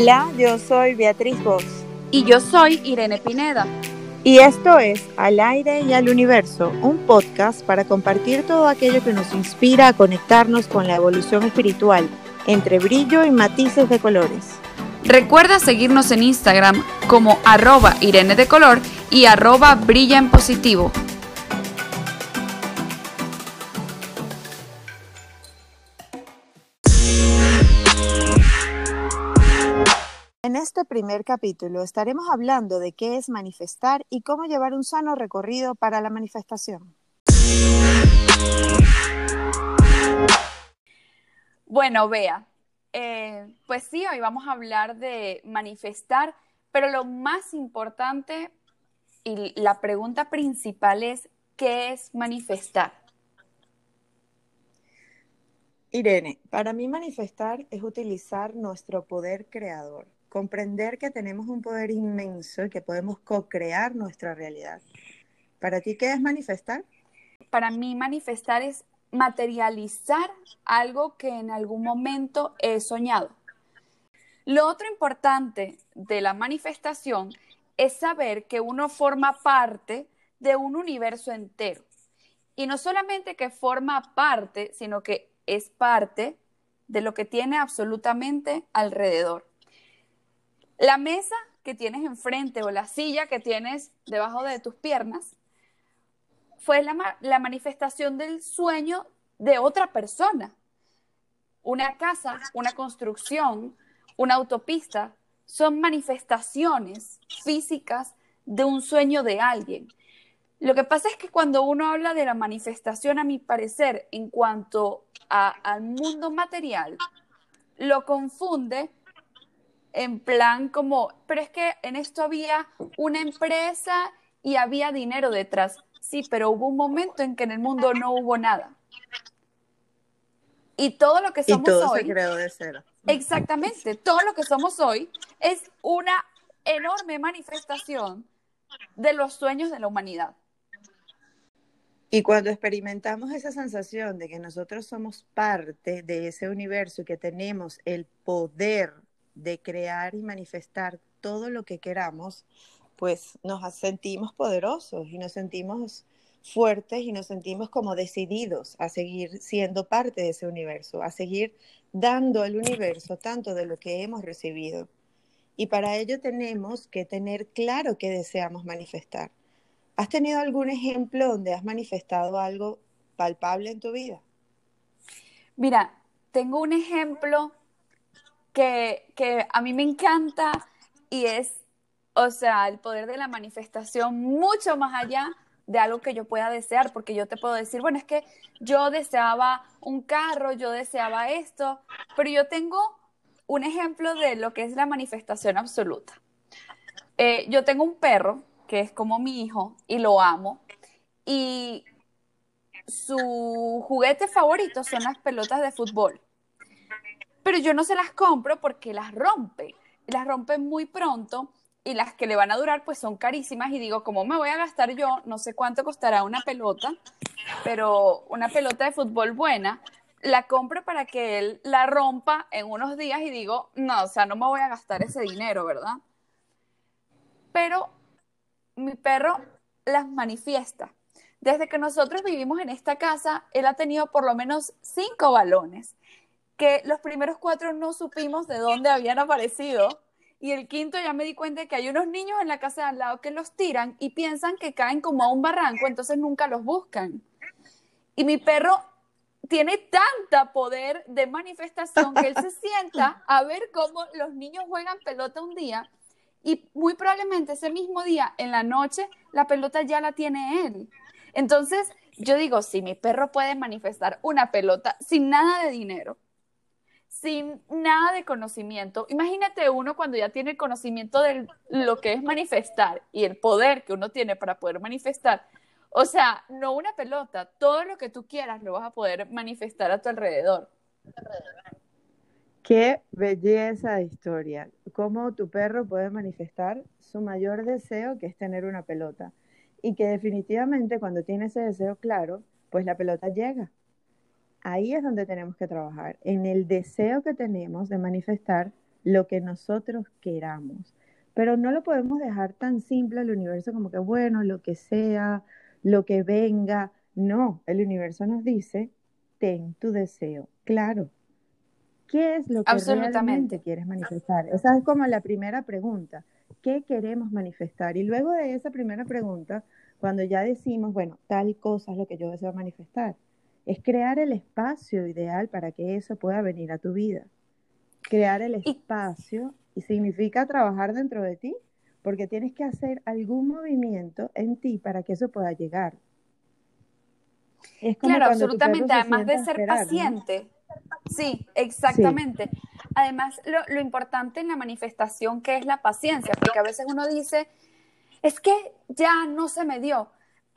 Hola, yo soy Beatriz Voz. Y yo soy Irene Pineda. Y esto es Al aire y al universo, un podcast para compartir todo aquello que nos inspira a conectarnos con la evolución espiritual, entre brillo y matices de colores. Recuerda seguirnos en Instagram como arroba Irene de Color y arroba Brilla en Positivo. Este primer capítulo estaremos hablando de qué es manifestar y cómo llevar un sano recorrido para la manifestación. Bueno, vea, eh, pues sí, hoy vamos a hablar de manifestar, pero lo más importante y la pregunta principal es, ¿qué es manifestar? Irene, para mí manifestar es utilizar nuestro poder creador, comprender que tenemos un poder inmenso y que podemos co-crear nuestra realidad. ¿Para ti qué es manifestar? Para mí manifestar es materializar algo que en algún momento he soñado. Lo otro importante de la manifestación es saber que uno forma parte de un universo entero. Y no solamente que forma parte, sino que es parte de lo que tiene absolutamente alrededor. La mesa que tienes enfrente o la silla que tienes debajo de tus piernas fue la, manifestación del sueño de otra persona. Una casa, una construcción, una autopista, son manifestaciones físicas de un sueño de alguien. Lo que pasa es que cuando uno habla de la manifestación, a mi parecer, en cuanto a, al mundo material, lo confunde en plan como, pero es que en esto había una empresa y había dinero detrás. Sí, pero hubo un momento en que en el mundo no hubo nada. Y todo lo que somos y todo hoy. Se creó de cero. Exactamente. Todo lo que somos hoy es una enorme manifestación de los sueños de la humanidad. Y cuando experimentamos esa sensación de que nosotros somos parte de ese universo y que tenemos el poder de crear y manifestar todo lo que queramos, pues nos sentimos poderosos y nos sentimos fuertes y nos sentimos como decididos a seguir siendo parte de ese universo, a seguir dando al universo tanto de lo que hemos recibido. Y para ello tenemos que tener claro qué deseamos manifestar. ¿Has tenido algún ejemplo donde has manifestado algo palpable en tu vida? Mira, tengo un ejemplo que, a mí me encanta y es, o sea, el poder de la manifestación mucho más allá de algo que yo pueda desear, porque yo te puedo decir, bueno, es que yo deseaba un carro, yo deseaba esto, pero yo tengo un ejemplo de lo que es la manifestación absoluta. Eh, yo tengo un perro que es como mi hijo y lo amo, y su juguete favorito son las pelotas de fútbol, pero yo no se las compro porque las rompe, las rompe muy pronto y las que le van a durar pues son carísimas y digo, ¿cómo me voy a gastar yo? No sé cuánto costará una pelota, pero una pelota de fútbol buena, la compro para que él la rompa en unos días y digo, no, o sea, no me voy a gastar ese dinero, ¿verdad? Pero mi perro las manifiesta. Desde que nosotros vivimos en esta casa, él ha tenido por lo menos cinco balones, que los primeros cuatro no supimos de dónde habían aparecido y el quinto ya me di cuenta de que hay unos niños en la casa de al lado que los tiran y piensan que caen como a un barranco, entonces nunca los buscan. Y mi perro tiene tanta poder de manifestación que él se sienta a ver cómo los niños juegan pelota un día y muy probablemente ese mismo día, en la noche, la pelota ya la tiene él. Entonces, yo digo, si mi perro puede manifestar una pelota sin nada de dinero, sin nada de conocimiento. Imagínate uno cuando ya tiene el conocimiento de lo que es manifestar y el poder que uno tiene para poder manifestar. O sea, no una pelota, todo lo que tú quieras lo vas a poder manifestar a tu alrededor. Qué belleza de historia. Cómo tu perro puede manifestar su mayor deseo, que es tener una pelota. Y que definitivamente cuando tiene ese deseo claro, pues la pelota llega ahí es donde tenemos que trabajar, en el deseo que tenemos de manifestar lo que nosotros queramos. Pero no lo podemos dejar tan simple al universo como que, bueno, lo que sea, lo que venga. No, el universo nos dice, ten tu deseo claro. ¿Qué es lo que realmente quieres manifestar? Esa es como la primera pregunta. ¿Qué queremos manifestar? Y luego de esa primera pregunta, cuando ya decimos, bueno, tal cosa es lo que yo deseo manifestar, es crear el espacio ideal para que eso pueda venir a tu vida. Crear el espacio y significa trabajar dentro de ti, porque tienes que hacer algún movimiento en ti para que eso pueda llegar. claro, absolutamente, además de ser paciente. Sí, exactamente. Además, lo, lo, importante en la manifestación que es la paciencia, porque a veces uno dice, es que ya no se me dio,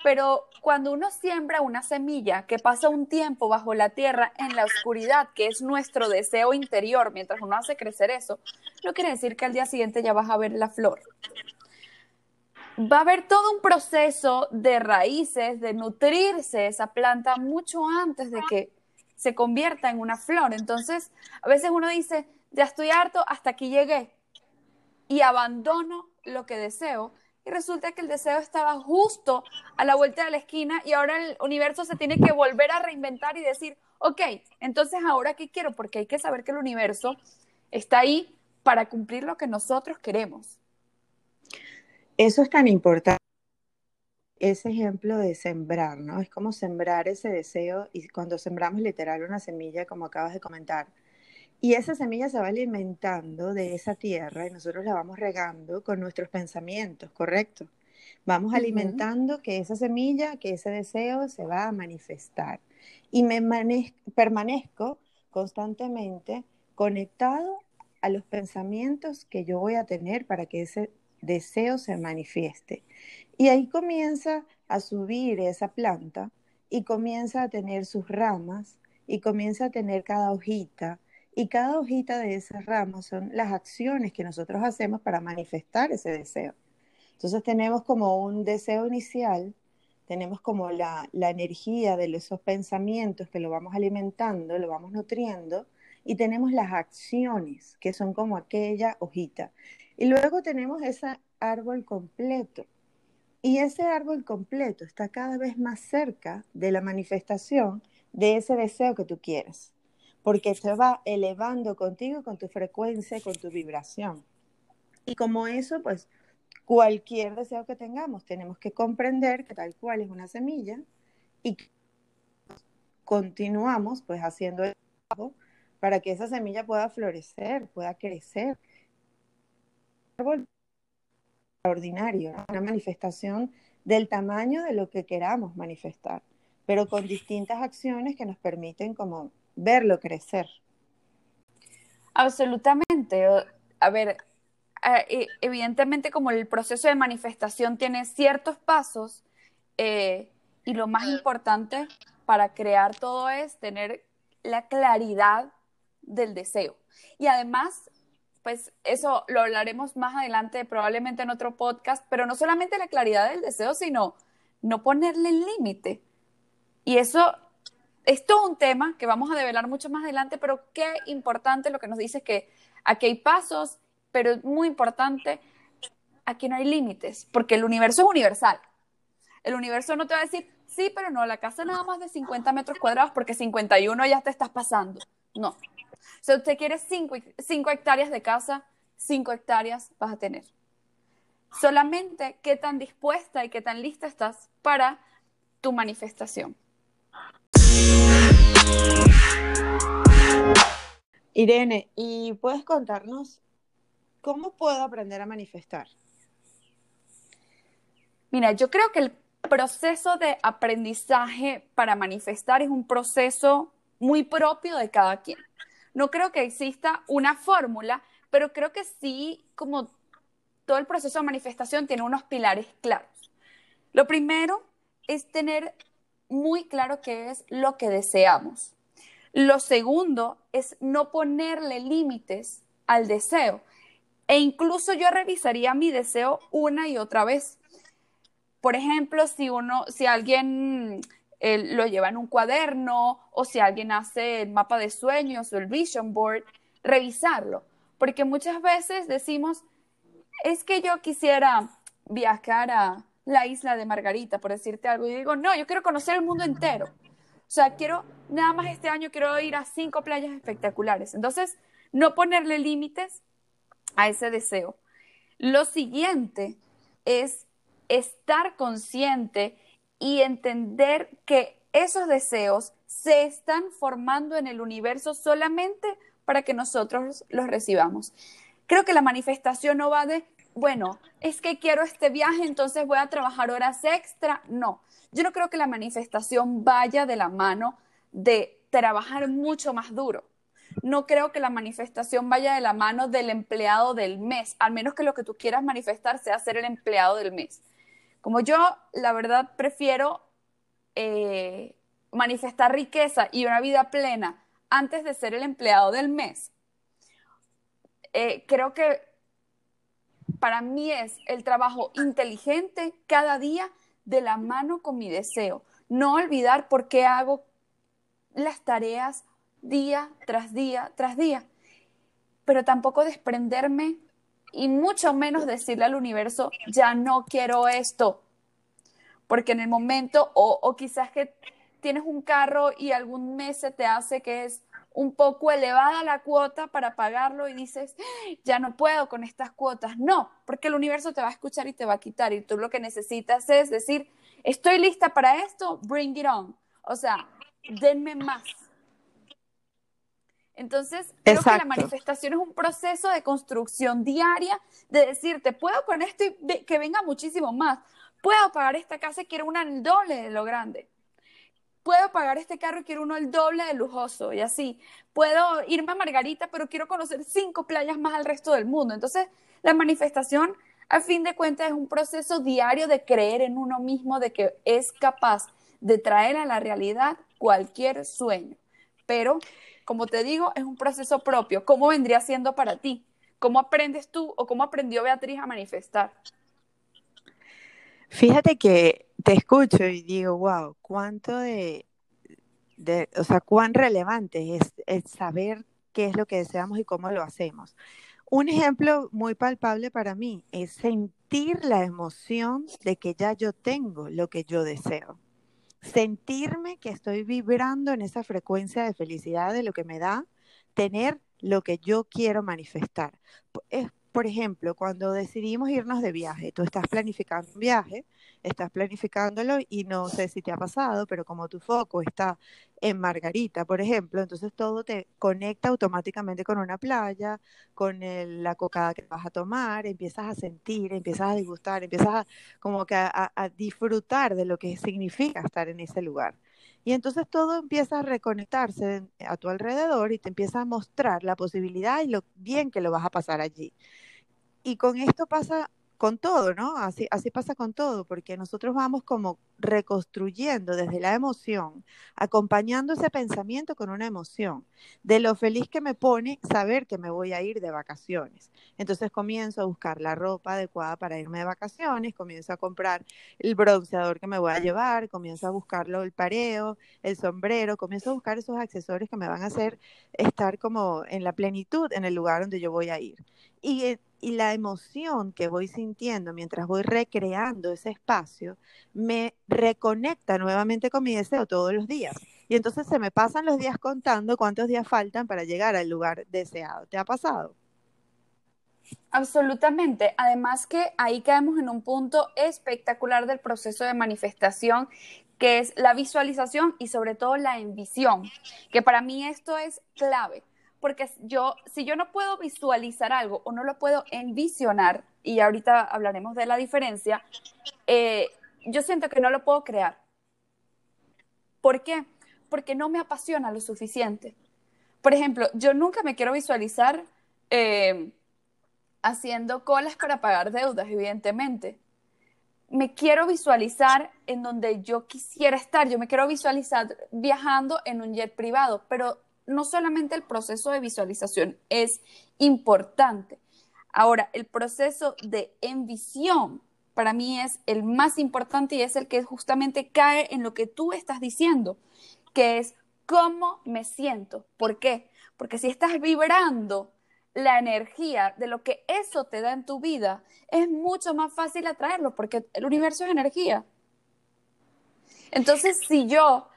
pero cuando uno siembra una semilla que pasa un tiempo bajo la tierra en la oscuridad, que es nuestro deseo interior, mientras uno hace crecer eso, no quiere decir que al día siguiente ya vas a ver la flor. Va a haber todo un proceso de raíces, de nutrirse esa planta mucho antes de que se convierta en una flor. Entonces, a veces uno dice, ya estoy harto, hasta aquí llegué y abandono lo que deseo. Y resulta que el deseo estaba justo a la vuelta de la esquina y ahora el universo se tiene que volver a reinventar y decir, ok, entonces ahora qué quiero, porque hay que saber que el universo está ahí para cumplir lo que nosotros queremos. Eso es tan importante ese ejemplo de sembrar, ¿no? Es como sembrar ese deseo y cuando sembramos literal una semilla, como acabas de comentar, y esa semilla se va alimentando de esa tierra y nosotros la vamos regando con nuestros pensamientos, ¿correcto? Vamos alimentando que esa semilla, que ese deseo se va a manifestar. Y me permanezco constantemente conectado a los pensamientos que yo voy a tener para que ese deseo se manifieste. Y ahí comienza a subir esa planta y comienza a tener sus ramas y comienza a tener cada hojita. Y cada hojita de esas ramas son las acciones que nosotros hacemos para manifestar ese deseo. Entonces tenemos como un deseo inicial, tenemos como la, la energía de esos pensamientos que lo vamos alimentando, lo vamos nutriendo, y tenemos las acciones, que son como aquella hojita. Y luego tenemos ese árbol completo, y ese árbol completo está cada vez más cerca de la manifestación de ese deseo que tú quieres, porque se va elevando contigo con tu frecuencia, con tu vibración. Y como eso, pues cualquier deseo que tengamos, tenemos que comprender que tal cual es una semilla y continuamos pues haciendo el trabajo para que esa semilla pueda florecer, pueda crecer extraordinario, una manifestación del tamaño de lo que queramos manifestar, pero con distintas acciones que nos permiten como verlo crecer. Absolutamente. A ver, e, evidentemente como el proceso de manifestación tiene ciertos pasos eh, y lo más importante para crear todo es tener la claridad del deseo. Y además pues eso lo hablaremos más adelante, probablemente en otro podcast, pero no solamente la claridad del deseo, sino no ponerle límite. Y eso es todo un tema que vamos a develar mucho más adelante, pero qué importante lo que nos dice es que aquí hay pasos, pero es muy importante, aquí no hay límites, porque el universo es universal. El universo no te va a decir, sí, pero no, la casa nada más de 50 metros cuadrados porque 51 ya te estás pasando. No, si usted quiere 5 hectáreas de casa, 5 hectáreas vas a tener. Solamente qué tan dispuesta y qué tan lista estás para tu manifestación. Irene, ¿y puedes contarnos cómo puedo aprender a manifestar? Mira, yo creo que el proceso de aprendizaje para manifestar es un proceso muy propio de cada quien. No creo que exista una fórmula, pero creo que sí, como todo el proceso de manifestación tiene unos pilares claros. Lo primero es tener muy claro qué es lo que deseamos. Lo segundo es no ponerle límites al deseo. E incluso yo revisaría mi deseo una y otra vez. Por ejemplo, si uno, si alguien lo lleva en un cuaderno o si alguien hace el mapa de sueños o el vision board, revisarlo. porque muchas veces decimos, es que yo quisiera viajar a la isla de Margarita, por decirte algo, y digo, no, yo quiero conocer el mundo entero. O sea, quiero, nada más este año quiero ir a cinco playas espectaculares. Entonces, no ponerle límites a ese deseo. Lo siguiente es estar consciente y entender que esos deseos se están formando en el universo solamente para que nosotros los recibamos. Creo que la manifestación no va de, bueno, es que quiero este viaje, entonces voy a trabajar horas extra. No, yo no creo que la manifestación vaya de la mano de trabajar mucho más duro. No creo que la manifestación vaya de la mano del empleado del mes, al menos que lo que tú quieras manifestar sea ser el empleado del mes. Como yo, la verdad, prefiero eh, manifestar riqueza y una vida plena antes de ser el empleado del mes. Eh, creo que para mí es el trabajo inteligente cada día de la mano con mi deseo. No olvidar por qué hago las tareas día tras día tras día, pero tampoco desprenderme y mucho menos decirle al universo, ya no quiero esto, porque en el momento, o, quizás que tienes un carro y algún mes se te hace que es un poco elevada la cuota para pagarlo y dices, ya no puedo con estas cuotas. No, porque el universo te va a escuchar y te va a quitar y tú lo que necesitas es decir, estoy lista para esto, bring it on. O sea, denme más. Entonces, creo que la manifestación es un proceso de construcción diaria, de decirte, puedo con esto y que venga muchísimo más. Puedo pagar esta casa y quiero una el doble de lo grande puedo pagar este carro y quiero uno el doble de lujoso y así. Puedo irme a Margarita, pero quiero conocer cinco playas más al resto del mundo. Entonces, la manifestación, a fin de cuentas, es un proceso diario de creer en uno mismo, de que es capaz de traer a la realidad cualquier sueño. Pero, como te digo, es un proceso propio. ¿Cómo vendría siendo para ti? ¿Cómo aprendes tú o cómo aprendió Beatriz a manifestar? Fíjate que te escucho y digo, wow, cuánto de, o sea, cuán relevante es, es saber qué es lo que deseamos y cómo lo hacemos. Un ejemplo muy palpable para mí es sentir la emoción de que ya yo tengo lo que yo deseo. Sentirme que estoy vibrando en esa frecuencia de felicidad de lo que me da tener lo que yo quiero manifestar. Es por ejemplo, cuando decidimos irnos de viaje, tú estás planificando un viaje, estás planificándolo y no sé si te ha pasado, pero como tu foco está en Margarita, por ejemplo, entonces todo te conecta automáticamente con una playa, con la cocada que vas a tomar, empiezas a sentir, empiezas a disgustar, empiezas a, como que a disfrutar de lo que significa estar en ese lugar. Y entonces todo empieza a reconectarse a tu alrededor y te empieza a mostrar la posibilidad y lo bien que lo vas a pasar allí. Y con esto pasa con todo, ¿no? Así, así pasa con todo, porque nosotros vamos como reconstruyendo desde la emoción, acompañando ese pensamiento con una emoción, de lo feliz que me pone saber que me voy a ir de vacaciones. Entonces comienzo a buscar la ropa adecuada para irme de vacaciones, comienzo a comprar el bronceador que me voy a llevar, comienzo a buscarlo el pareo, el sombrero, comienzo a buscar esos accesorios que me van a hacer estar como en la plenitud en el lugar donde yo voy a ir. Y eh, y la emoción que voy sintiendo mientras voy recreando ese espacio me reconecta nuevamente con mi deseo todos los días. Y entonces se me pasan los días contando cuántos días faltan para llegar al lugar deseado. ¿Te ha pasado? Absolutamente. Además que ahí caemos en un punto espectacular del proceso de manifestación, que es la visualización y sobre todo la envisión, que para mí esto es clave porque yo, si yo no puedo visualizar algo o no lo puedo envisionar, y ahorita hablaremos de la diferencia, eh, yo siento que no lo puedo crear. ¿Por qué? Porque no me apasiona lo suficiente. Por ejemplo, yo nunca me quiero visualizar eh, haciendo colas para pagar deudas, evidentemente. Me quiero visualizar en donde yo quisiera estar. Yo me quiero visualizar viajando en un jet privado, pero no solamente el proceso de visualización es importante. Ahora, el proceso de envisión para mí es el más importante y es el que justamente cae en lo que tú estás diciendo, que es cómo me siento. ¿Por qué? Porque si estás vibrando la energía de lo que eso te da en tu vida, es mucho más fácil atraerlo porque el universo es energía. Entonces, si yo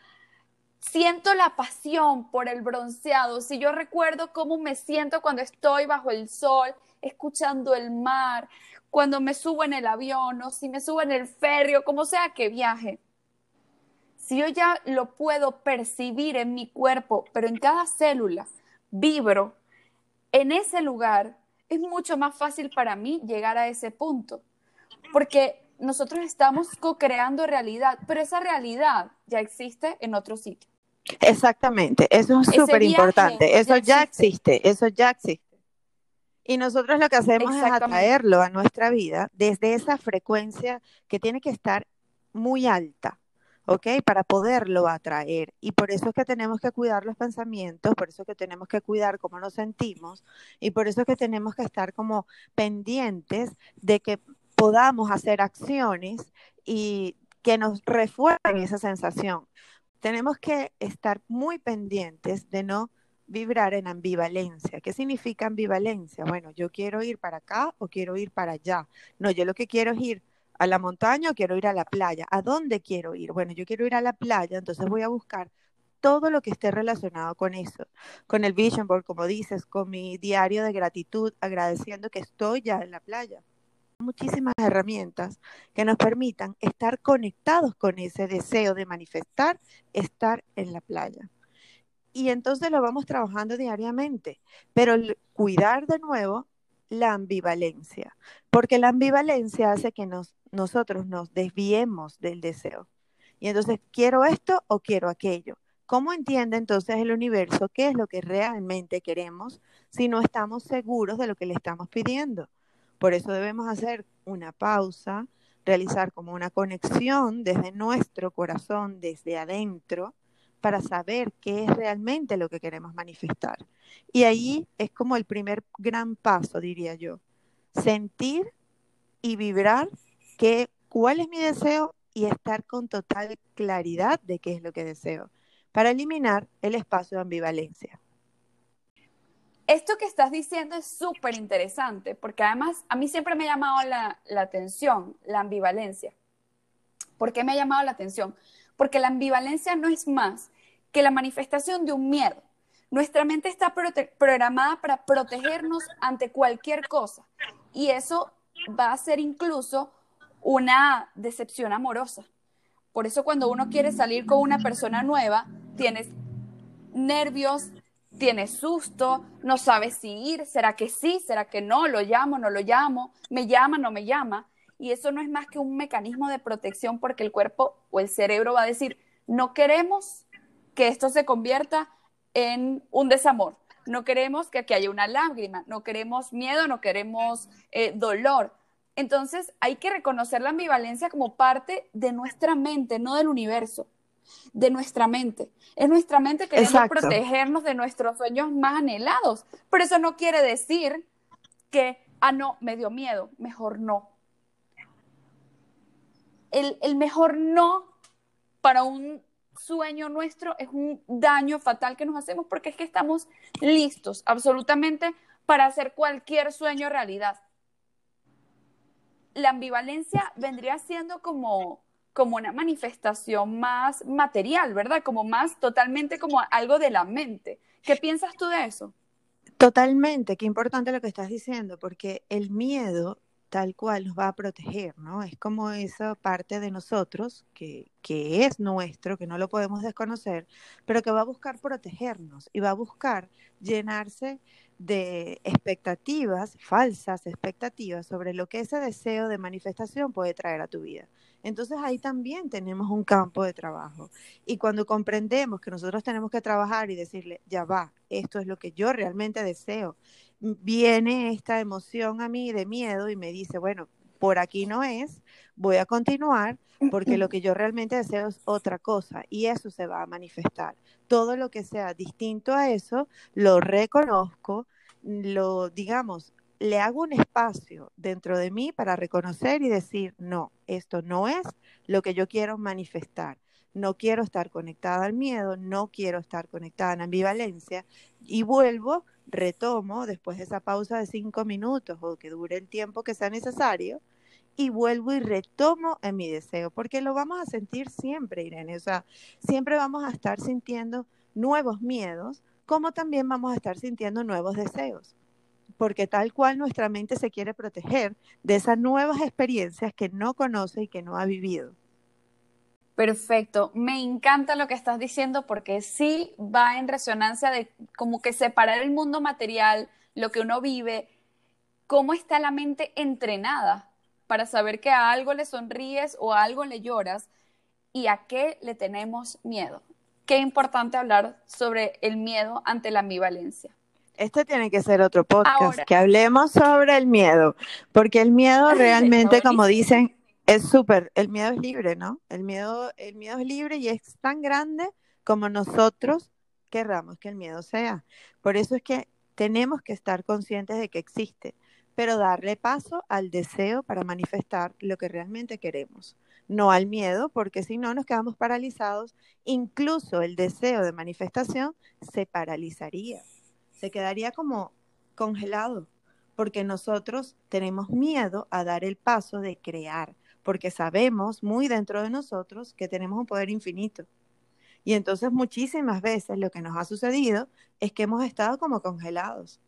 siento la pasión por el bronceado, si yo recuerdo cómo me siento cuando estoy bajo el sol, escuchando el mar, cuando me subo en el avión o si me subo en el ferry como sea que viaje, si yo ya lo puedo percibir en mi cuerpo, pero en cada célula vibro en ese lugar, es mucho más fácil para mí llegar a ese punto. Porque nosotros estamos co-creando realidad, pero esa realidad ya existe en otro sitio. Exactamente, eso es súper importante. Eso ya existe. eso ya existe. Y nosotros lo que hacemos es atraerlo a nuestra vida desde esa frecuencia que tiene que estar muy alta. ¿ok? Para poderlo atraer. Y por eso es que tenemos que cuidar los pensamientos, por eso es que tenemos que cuidar cómo nos sentimos y por eso es que tenemos que estar como pendientes de que podamos hacer acciones y que nos refuercen esa sensación. Tenemos que estar muy pendientes de no vibrar en ambivalencia. ¿Qué significa ambivalencia? Bueno, yo quiero ir para acá o quiero ir para allá. No, yo lo que quiero es ir a la montaña o quiero ir a la playa. ¿A dónde quiero ir? Bueno, yo quiero ir a la playa, entonces voy a buscar todo lo que esté relacionado con eso, con el vision board, como dices, con mi diario de gratitud, agradeciendo que estoy ya en la playa. Muchísimas herramientas que nos permitan estar conectados con ese deseo de manifestar, estar en la playa. Y entonces lo vamos trabajando diariamente, pero cuidar de nuevo la ambivalencia, porque la ambivalencia hace que nos nosotros nos desviemos del deseo. Y entonces, ¿quiero esto o quiero aquello? ¿Cómo entiende entonces el universo qué es lo que realmente queremos si no estamos seguros de lo que le estamos pidiendo? Por eso debemos hacer una pausa, realizar como una conexión desde nuestro corazón, desde adentro, para saber qué es realmente lo que queremos manifestar. Y ahí es como el primer gran paso, diría yo. Sentir y vibrar cuál es mi deseo y estar con total claridad de qué es lo que deseo, para eliminar el espacio de ambivalencia. Esto que estás diciendo es súper interesante, porque además a mí siempre me ha llamado la, la atención la ambivalencia. ¿Por qué me ha llamado la atención? Porque la ambivalencia no es más que la manifestación de un miedo. Nuestra mente está programada para protegernos ante cualquier cosa y eso va a ser incluso una decepción amorosa. Por eso cuando uno quiere salir con una persona nueva, tienes nervios, tienes susto, no sabes si ir, será que sí, será que no, lo llamo, no lo llamo, me llama, no me llama. Y eso no es más que un mecanismo de protección porque el cuerpo o el cerebro va a decir, no queremos que esto se convierta en un desamor, no queremos que aquí haya una lágrima, no queremos miedo, no queremos eh, dolor, entonces hay que reconocer la ambivalencia como parte de nuestra mente, no del universo, de nuestra mente. Es nuestra mente queriendo protegernos de nuestros sueños más anhelados. Pero eso no quiere decir que, ah, no, me dio miedo, mejor no. El, el mejor no para un sueño nuestro es un daño fatal que nos hacemos porque es que estamos listos absolutamente para hacer cualquier sueño realidad la ambivalencia vendría siendo como, como una manifestación más material, ¿verdad? Como más totalmente como algo de la mente. ¿Qué piensas tú de eso? Totalmente, qué importante lo que estás diciendo, porque el miedo tal cual nos va a proteger, ¿no? Es como esa parte de nosotros que, que es nuestro, que no lo podemos desconocer, pero que va a buscar protegernos y va a buscar llenarse de expectativas, falsas expectativas sobre lo que ese deseo de manifestación puede traer a tu vida. Entonces ahí también tenemos un campo de trabajo. Y cuando comprendemos que nosotros tenemos que trabajar y decirle, ya va, esto es lo que yo realmente deseo, viene esta emoción a mí de miedo y me dice, bueno, por aquí no es, voy a continuar porque lo que yo realmente deseo es otra cosa y eso se va a manifestar. Todo lo que sea distinto a eso, lo reconozco, lo, digamos, le hago un espacio dentro de mí para reconocer y decir, no, esto no es lo que yo quiero manifestar. No quiero estar conectada al miedo, no quiero estar conectada a la ambivalencia y vuelvo retomo después de esa pausa de cinco minutos o que dure el tiempo que sea necesario y vuelvo y retomo en mi deseo, porque lo vamos a sentir siempre, Irene, o sea, siempre vamos a estar sintiendo nuevos miedos, como también vamos a estar sintiendo nuevos deseos, porque tal cual nuestra mente se quiere proteger de esas nuevas experiencias que no conoce y que no ha vivido. Perfecto, me encanta lo que estás diciendo porque sí va en resonancia de como que separar el mundo material, lo que uno vive, cómo está la mente entrenada para saber que a algo le sonríes o a algo le lloras y a qué le tenemos miedo. Qué importante hablar sobre el miedo ante la ambivalencia. Este tiene que ser otro podcast, que hablemos sobre el miedo, porque el miedo realmente, como dicen, es súper, el miedo es libre, ¿no? El miedo, el miedo es libre y es tan grande como nosotros querramos que el miedo sea. Por eso es que tenemos que estar conscientes de que existe pero darle paso al deseo para manifestar lo que realmente queremos, no al miedo, porque si no nos quedamos paralizados, incluso el deseo de manifestación se paralizaría, se quedaría como congelado, porque nosotros tenemos miedo a dar el paso de crear, porque sabemos muy dentro de nosotros que tenemos un poder infinito. Y entonces muchísimas veces lo que nos ha sucedido es que hemos estado como congelados.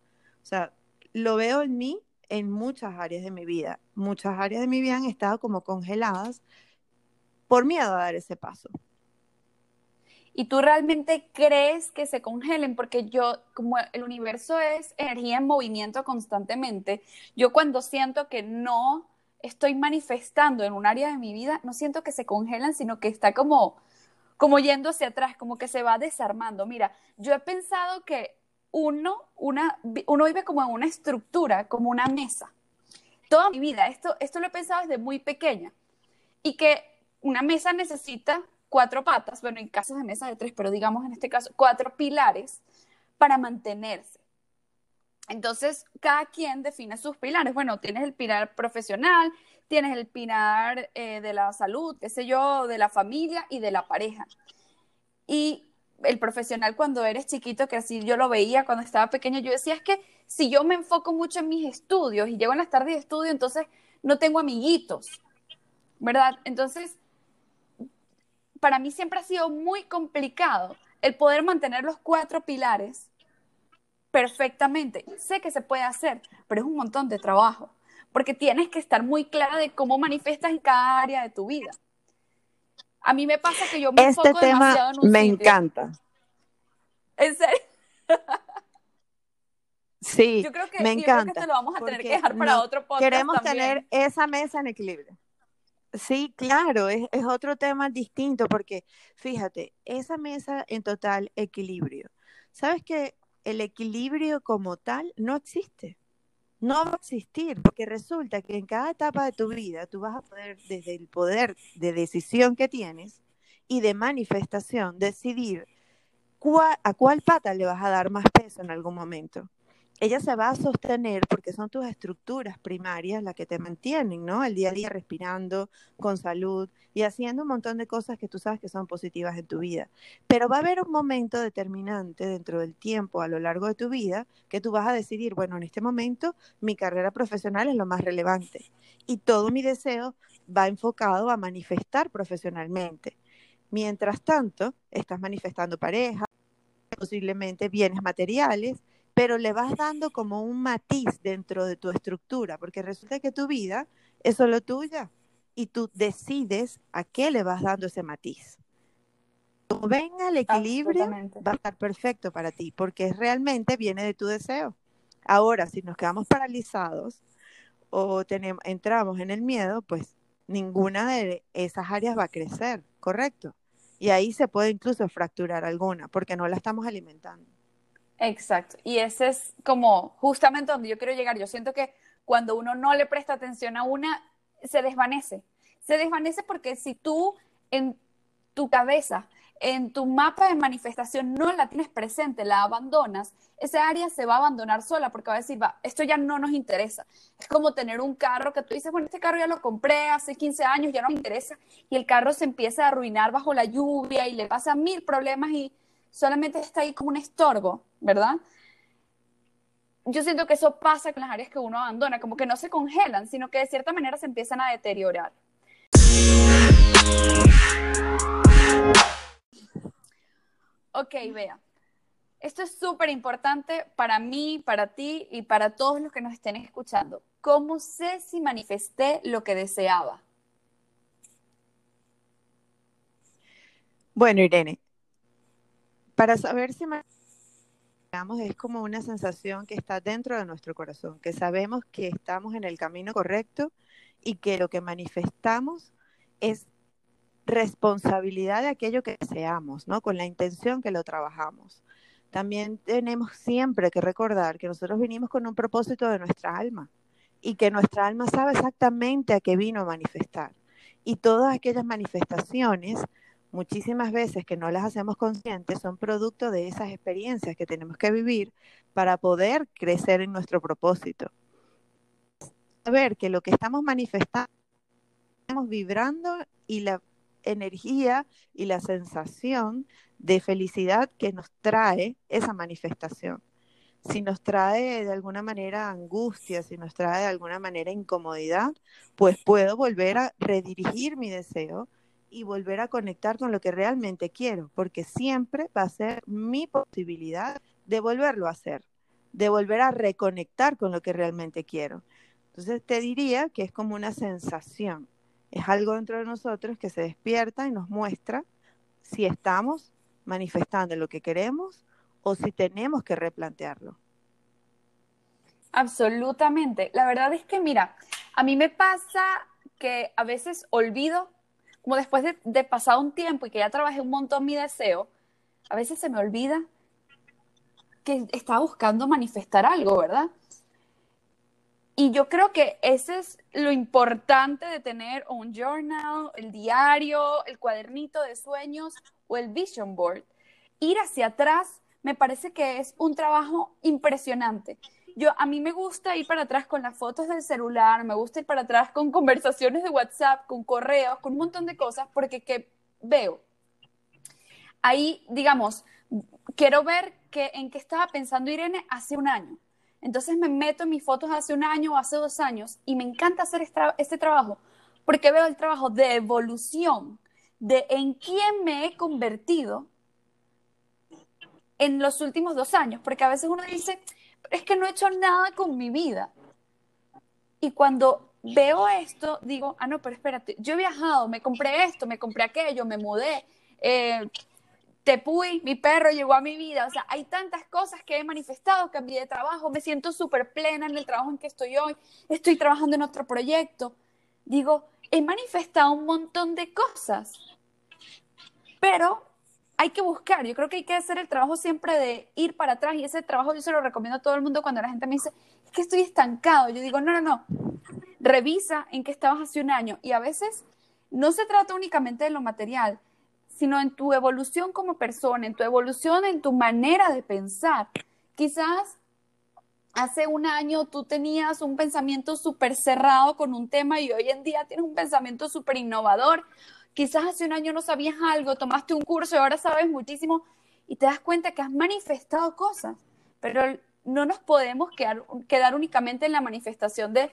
O sea, lo veo en mí en muchas áreas de mi vida. Muchas áreas de mi vida han estado como congeladas por miedo a dar ese paso. ¿Y tú realmente crees que se congelen? Porque yo, como el universo es energía en movimiento constantemente, yo cuando siento que no estoy manifestando en un área de mi vida, no siento que se congelan, sino que está como, como yendo hacia atrás, como que se va desarmando. Mira, yo he pensado que uno, una, uno vive como en una estructura, como una mesa. Toda mi vida, esto, esto lo he pensado desde muy pequeña. Y que una mesa necesita cuatro patas, bueno, en casos de mesa de tres, pero digamos en este caso, cuatro pilares para mantenerse. Entonces, cada quien define sus pilares. Bueno, tienes el pilar profesional, tienes el pilar eh, de la salud, qué sé yo, de la familia y de la pareja. Y el profesional cuando eres chiquito, que así yo lo veía cuando estaba pequeño, yo decía, es que si yo me enfoco mucho en mis estudios y llego en las tardes de estudio, entonces no tengo amiguitos, ¿verdad? Entonces, para mí siempre ha sido muy complicado el poder mantener los cuatro pilares perfectamente. Sé que se puede hacer, pero es un montón de trabajo, porque tienes que estar muy clara de cómo manifestas en cada área de tu vida. A mí me pasa que yo me este enfoco tema demasiado en un me encanta. ¿En serio? Sí, yo creo que, me encanta. Creo que te lo vamos a tener que dejar para otro podcast. Queremos tener esa mesa en equilibrio. Sí, claro, es, es, otro tema distinto porque, fíjate, esa mesa en total equilibrio. ¿Sabes que el equilibrio como tal no existe? No va a existir, porque resulta que en cada etapa de tu vida tú vas a poder, desde el poder de decisión que tienes y de manifestación, decidir a cuál pata le vas a dar más peso en algún momento ella se va a sostener porque son tus estructuras primarias las que te mantienen, ¿no? El día a día respirando con salud y haciendo un montón de cosas que tú sabes que son positivas en tu vida. Pero va a haber un momento determinante dentro del tiempo a lo largo de tu vida que tú vas a decidir, bueno, en este momento mi carrera profesional es lo más relevante y todo mi deseo va enfocado a manifestar profesionalmente. Mientras tanto, estás manifestando pareja, posiblemente bienes materiales, pero le vas dando como un matiz dentro de tu estructura, porque resulta que tu vida es solo tuya y tú decides a qué le vas dando ese matiz. Como venga el equilibrio, va a estar perfecto para ti, porque realmente viene de tu deseo. Ahora, si nos quedamos paralizados o tenemos, entramos en el miedo, pues ninguna de esas áreas va a crecer, ¿correcto? Y ahí se puede incluso fracturar alguna, porque no la estamos alimentando. Exacto. Y ese es como justamente donde yo quiero llegar. Yo siento que cuando uno no le presta atención a una, se desvanece. Se desvanece porque si tú en tu cabeza, en tu mapa de manifestación no la tienes presente, la abandonas, esa área se va a abandonar sola porque va a decir, va, esto ya no nos interesa. Es como tener un carro que tú dices, bueno, este carro ya lo compré hace 15 años, ya no me interesa, y el carro se empieza a arruinar bajo la lluvia y le pasan mil problemas y solamente está ahí como un estorbo, ¿verdad? yo siento que eso pasa con las áreas que uno abandona, como que no se congelan, sino que de cierta manera se empiezan a deteriorar. Ok, vea. Esto es súper importante para mí, para ti y para todos los que nos estén escuchando. ¿Cómo sé si manifesté lo que deseaba? Bueno, Irene, para saber si es como una sensación que está dentro de nuestro corazón, que sabemos que estamos en el camino correcto y que lo que manifestamos es responsabilidad de aquello que deseamos, ¿no? Con la intención que lo trabajamos. También tenemos siempre que recordar que nosotros vinimos con un propósito de nuestra alma y que nuestra alma sabe exactamente a qué vino a manifestar. Y todas aquellas manifestaciones, muchísimas veces que no las hacemos conscientes, son producto de esas experiencias que tenemos que vivir para poder crecer en nuestro propósito. Saber que lo que estamos manifestando, estamos vibrando y la energía y la sensación de felicidad que nos trae esa manifestación. Si nos trae de alguna manera angustia, si nos trae de alguna manera incomodidad, pues puedo volver a redirigir mi deseo y volver a conectar con lo que realmente quiero, porque siempre va a ser mi posibilidad de volverlo a hacer, de volver a reconectar con lo que realmente quiero. Entonces te diría que es como una sensación, es algo dentro de nosotros que se despierta y nos muestra si estamos manifestando lo que queremos o si tenemos que replantearlo. Absolutamente. La verdad es que, mira, a mí me pasa que a veces olvido, como después de, de pasado un tiempo y que ya trabajé un montón mi deseo, a veces se me olvida que estaba buscando manifestar algo, ¿verdad? Y yo creo que ese es lo importante de tener un journal, el diario, el cuadernito de sueños o el vision board. Ir hacia atrás me parece que es un trabajo impresionante. Yo a mí me gusta ir para atrás con las fotos del celular, me gusta ir para atrás con conversaciones de WhatsApp, con correos, con un montón de cosas porque que veo. Ahí, digamos, quiero ver que, en qué estaba pensando Irene hace un año entonces me meto en mis fotos hace un año o hace dos años y me encanta hacer este trabajo porque veo el trabajo de evolución, de en quién me he convertido en los últimos dos años, porque a veces uno dice, es que no he hecho nada con mi vida. Y cuando veo esto, digo, ah, no, pero espérate, yo he viajado, me compré esto, me compré aquello, me mudé, eh, Tepuy, mi perro llegó a mi vida. O sea, hay tantas cosas que he manifestado, cambié de trabajo, me siento súper plena en el trabajo en que estoy hoy, estoy trabajando en otro proyecto. Digo, he manifestado un montón de cosas, pero hay que buscar. Yo creo que hay que hacer el trabajo siempre de ir para atrás y ese trabajo yo se lo recomiendo a todo el mundo cuando la gente me dice, es que estoy estancado. Yo digo, no, no, no, revisa en qué estabas hace un año y a veces no se trata únicamente de lo material, sino en tu evolución como persona, en tu evolución, en tu manera de pensar. Quizás hace un año tú tenías un pensamiento súper cerrado con un tema y hoy en día tienes un pensamiento súper innovador. Quizás hace un año no sabías algo, tomaste un curso y ahora sabes muchísimo y te das cuenta que has manifestado cosas, pero no nos podemos quedar, únicamente en la manifestación de,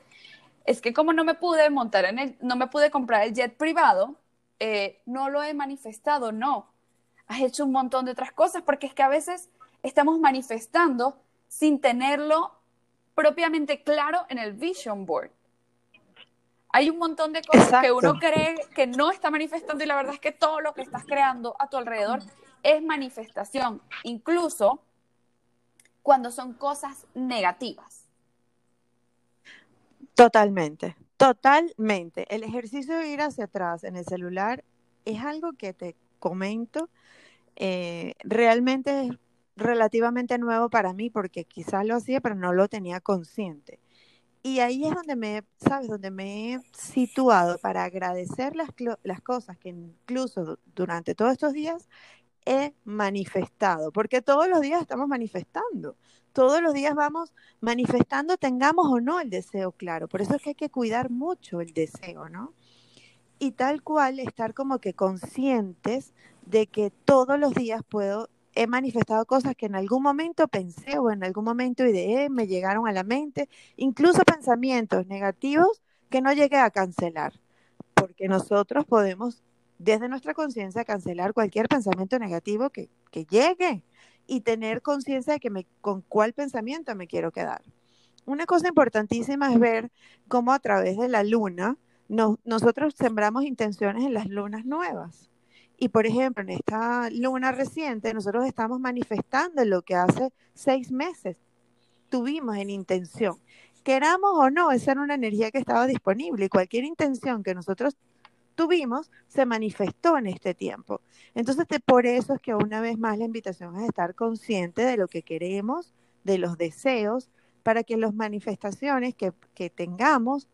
es que como no me pude montar en el, no me pude comprar el jet privado, eh, no lo he manifestado, no. Has hecho un montón de otras cosas porque es que a veces estamos manifestando sin tenerlo propiamente claro en el vision board. Hay un montón de cosas que uno cree que no está manifestando y la verdad es que todo lo que estás creando a tu alrededor es manifestación, incluso cuando son cosas negativas. Totalmente. Totalmente. El ejercicio de ir hacia atrás en el celular es algo que te comento. Eh, realmente es relativamente nuevo para mí porque quizás lo hacía, pero no lo tenía consciente. Y ahí es donde me, ¿sabes? Donde me he situado para agradecer las, las cosas que incluso durante todos estos días he manifestado, porque todos los días estamos manifestando todos los días vamos manifestando, tengamos o no el deseo claro. Por eso es que hay que cuidar mucho el deseo, ¿no? Y tal cual estar como que conscientes de que todos los días puedo he manifestado cosas que en algún momento pensé o en algún momento ideé, me llegaron a la mente, incluso pensamientos negativos que no llegué a cancelar, porque nosotros podemos desde nuestra conciencia cancelar cualquier pensamiento negativo que, que llegue y tener conciencia de que me, con cuál pensamiento me quiero quedar. Una cosa importantísima es ver cómo a través de la luna nosotros sembramos intenciones en las lunas nuevas. Y por ejemplo, en esta luna reciente, nosotros estamos manifestando lo que hace seis meses tuvimos en intención. Queramos o no, esa era una energía que estaba disponible y cualquier intención que nosotros tuvimos se manifestó en este tiempo. Entonces, por eso es que una vez más la invitación es estar consciente de lo que queremos, de los deseos, para que las manifestaciones que, que tengamos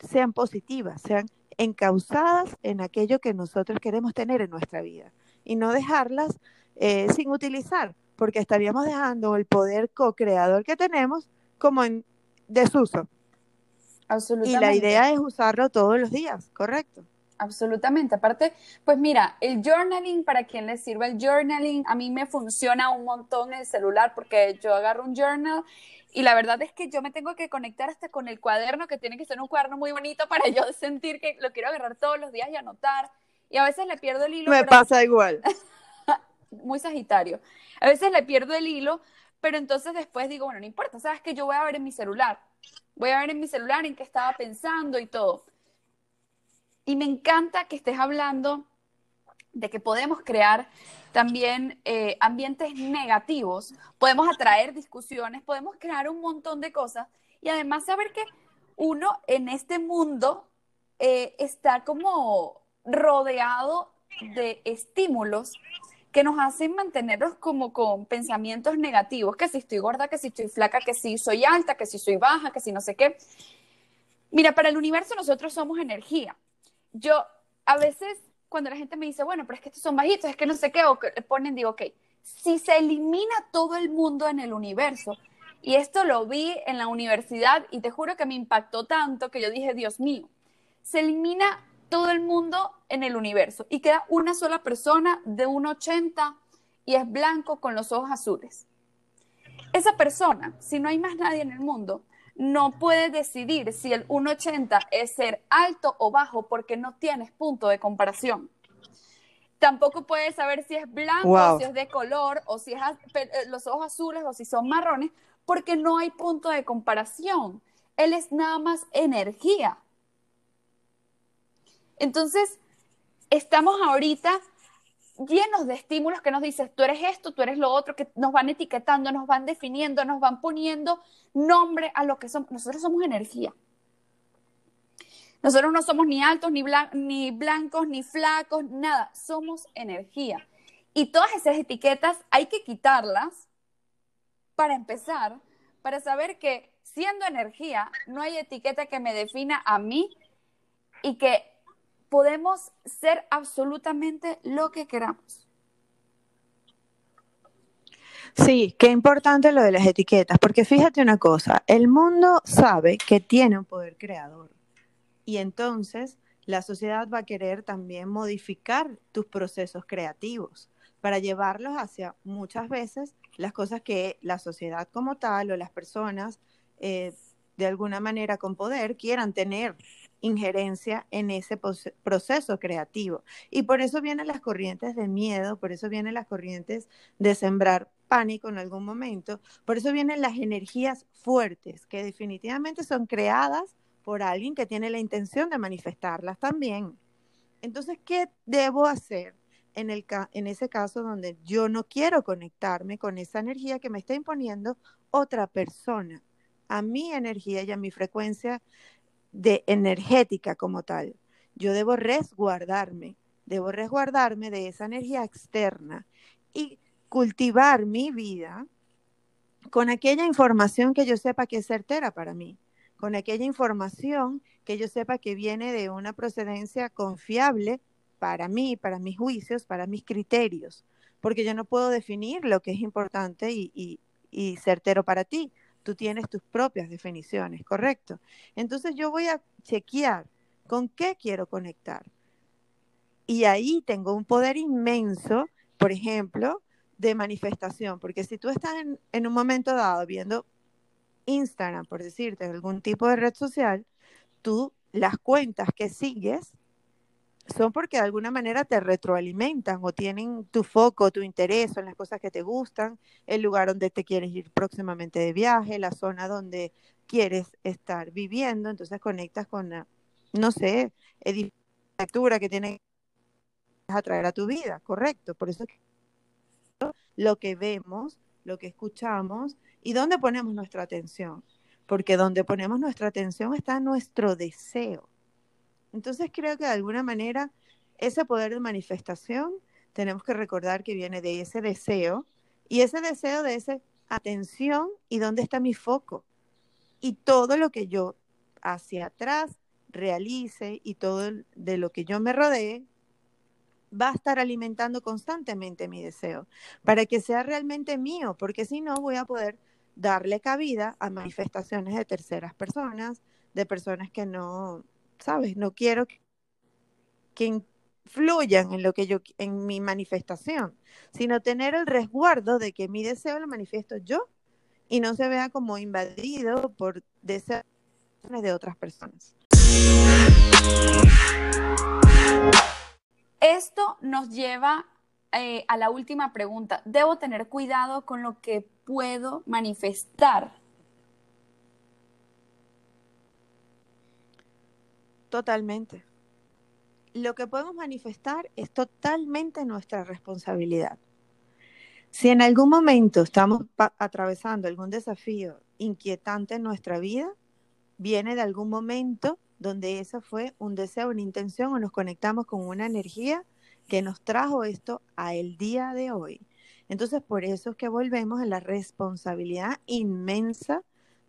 sean positivas, sean encausadas en aquello que nosotros queremos tener en nuestra vida y no dejarlas eh, sin utilizar, porque estaríamos dejando el poder co-creador que tenemos como en desuso. Y la idea es usarlo todos los días, ¿correcto? Absolutamente. Aparte, pues mira, el journaling, para quien le sirva el journaling, a mí me funciona un montón el celular porque yo agarro un journal y la verdad es que yo me tengo que conectar hasta con el cuaderno, que tiene que ser un cuaderno muy bonito para yo sentir que lo quiero agarrar todos los días y anotar. Y a veces le pierdo el hilo. Me pasa igual. muy sagitario. A veces le pierdo el hilo, pero entonces después digo, bueno, no importa, sabes que yo voy a ver en mi celular. Voy a ver en mi celular en qué estaba pensando y todo. Y me encanta que estés hablando de que podemos crear también eh, ambientes negativos, podemos atraer discusiones, podemos crear un montón de cosas y además saber que uno en este mundo eh, está como rodeado de estímulos que nos hacen mantenernos como con pensamientos negativos, que si estoy gorda, que si estoy flaca, que si soy alta, que si soy baja, que si no sé qué. Mira, para el universo nosotros somos energía. Yo a veces cuando la gente me dice, bueno, pero es que estos son bajitos, es que no sé qué, o que ponen, digo, ok, si se elimina todo el mundo en el universo, y esto lo vi en la universidad y te juro que me impactó tanto que yo dije, Dios mío, se elimina todo el mundo en el universo y queda una sola persona de 1,80 y es blanco con los ojos azules. Esa persona, si no hay más nadie en el mundo, no puedes decidir si el 1,80 es ser alto o bajo porque no tienes punto de comparación. Tampoco puedes saber si es blanco, si es de color, o si es eh, los ojos azules, o si son marrones, porque no hay punto de comparación. Él es nada más energía. Entonces, estamos ahorita llenos de estímulos que nos dicen, tú eres esto, tú eres lo otro, que nos van etiquetando, nos van definiendo, nos van poniendo nombre a lo que somos. Nosotros somos energía. Nosotros no somos ni altos, ni, ni blancos, ni flacos, nada. Somos energía. Y todas esas etiquetas hay que quitarlas para empezar, para saber que siendo energía, no hay etiqueta que me defina a mí y que podemos ser absolutamente lo que queramos. Sí, qué importante lo de las etiquetas, porque fíjate una cosa, el mundo sabe que tiene un poder creador y entonces la sociedad va a querer también modificar tus procesos creativos para llevarlos hacia muchas veces las cosas que la sociedad como tal o las personas eh, de alguna manera con poder quieran tener injerencia en ese proceso creativo. Y por eso vienen las corrientes de miedo, por eso vienen las corrientes de sembrar pánico en algún momento, por eso vienen las energías fuertes, que definitivamente son creadas por alguien que tiene la intención de manifestarlas también. Entonces, ¿qué debo hacer en, el en ese caso donde yo no quiero conectarme con esa energía que me está imponiendo otra persona? A mi energía y a mi frecuencia de energética como tal. Yo debo resguardarme, debo resguardarme de esa energía externa y cultivar mi vida con aquella información que yo sepa que es certera para mí, con aquella información que yo sepa que viene de una procedencia confiable para mí, para mis juicios, para mis criterios, porque yo no puedo definir lo que es importante y, y certero para ti tú tienes tus propias definiciones, ¿correcto? Entonces yo voy a chequear con qué quiero conectar. Y ahí tengo un poder inmenso, por ejemplo, de manifestación, porque si tú estás en, un momento dado viendo Instagram, por decirte, algún tipo de red social, tú las cuentas que sigues son porque de alguna manera te retroalimentan o tienen tu foco, tu interés en las cosas que te gustan, el lugar donde te quieres ir próximamente de viaje, la zona donde quieres estar viviendo, entonces conectas con, no sé, arquitectura que tiene que atraer a tu vida, correcto. Por eso lo que vemos, lo que escuchamos y dónde ponemos nuestra atención, porque donde ponemos nuestra atención está nuestro deseo entonces creo que de alguna manera ese poder de manifestación tenemos que recordar que viene de ese deseo y ese deseo de esa atención y dónde está mi foco. Y todo lo que yo hacia atrás realice y todo de lo que yo me rodee va a estar alimentando constantemente mi deseo para que sea realmente mío, porque si no voy a poder darle cabida a manifestaciones de terceras personas, de personas que no, ¿sabes? No quiero que, influyan en lo que yo, en mi manifestación, sino tener el resguardo de que mi deseo lo manifiesto yo y no se vea como invadido por deseos de otras personas. Esto nos lleva eh, a la última pregunta. ¿Debo tener cuidado con lo que puedo manifestar? Totalmente. Lo que podemos manifestar es totalmente nuestra responsabilidad. Si en algún momento estamos atravesando algún desafío inquietante en nuestra vida, viene de algún momento donde eso fue un deseo, una intención o nos conectamos con una energía que nos trajo esto a el día de hoy. Entonces, por eso es que volvemos a la responsabilidad inmensa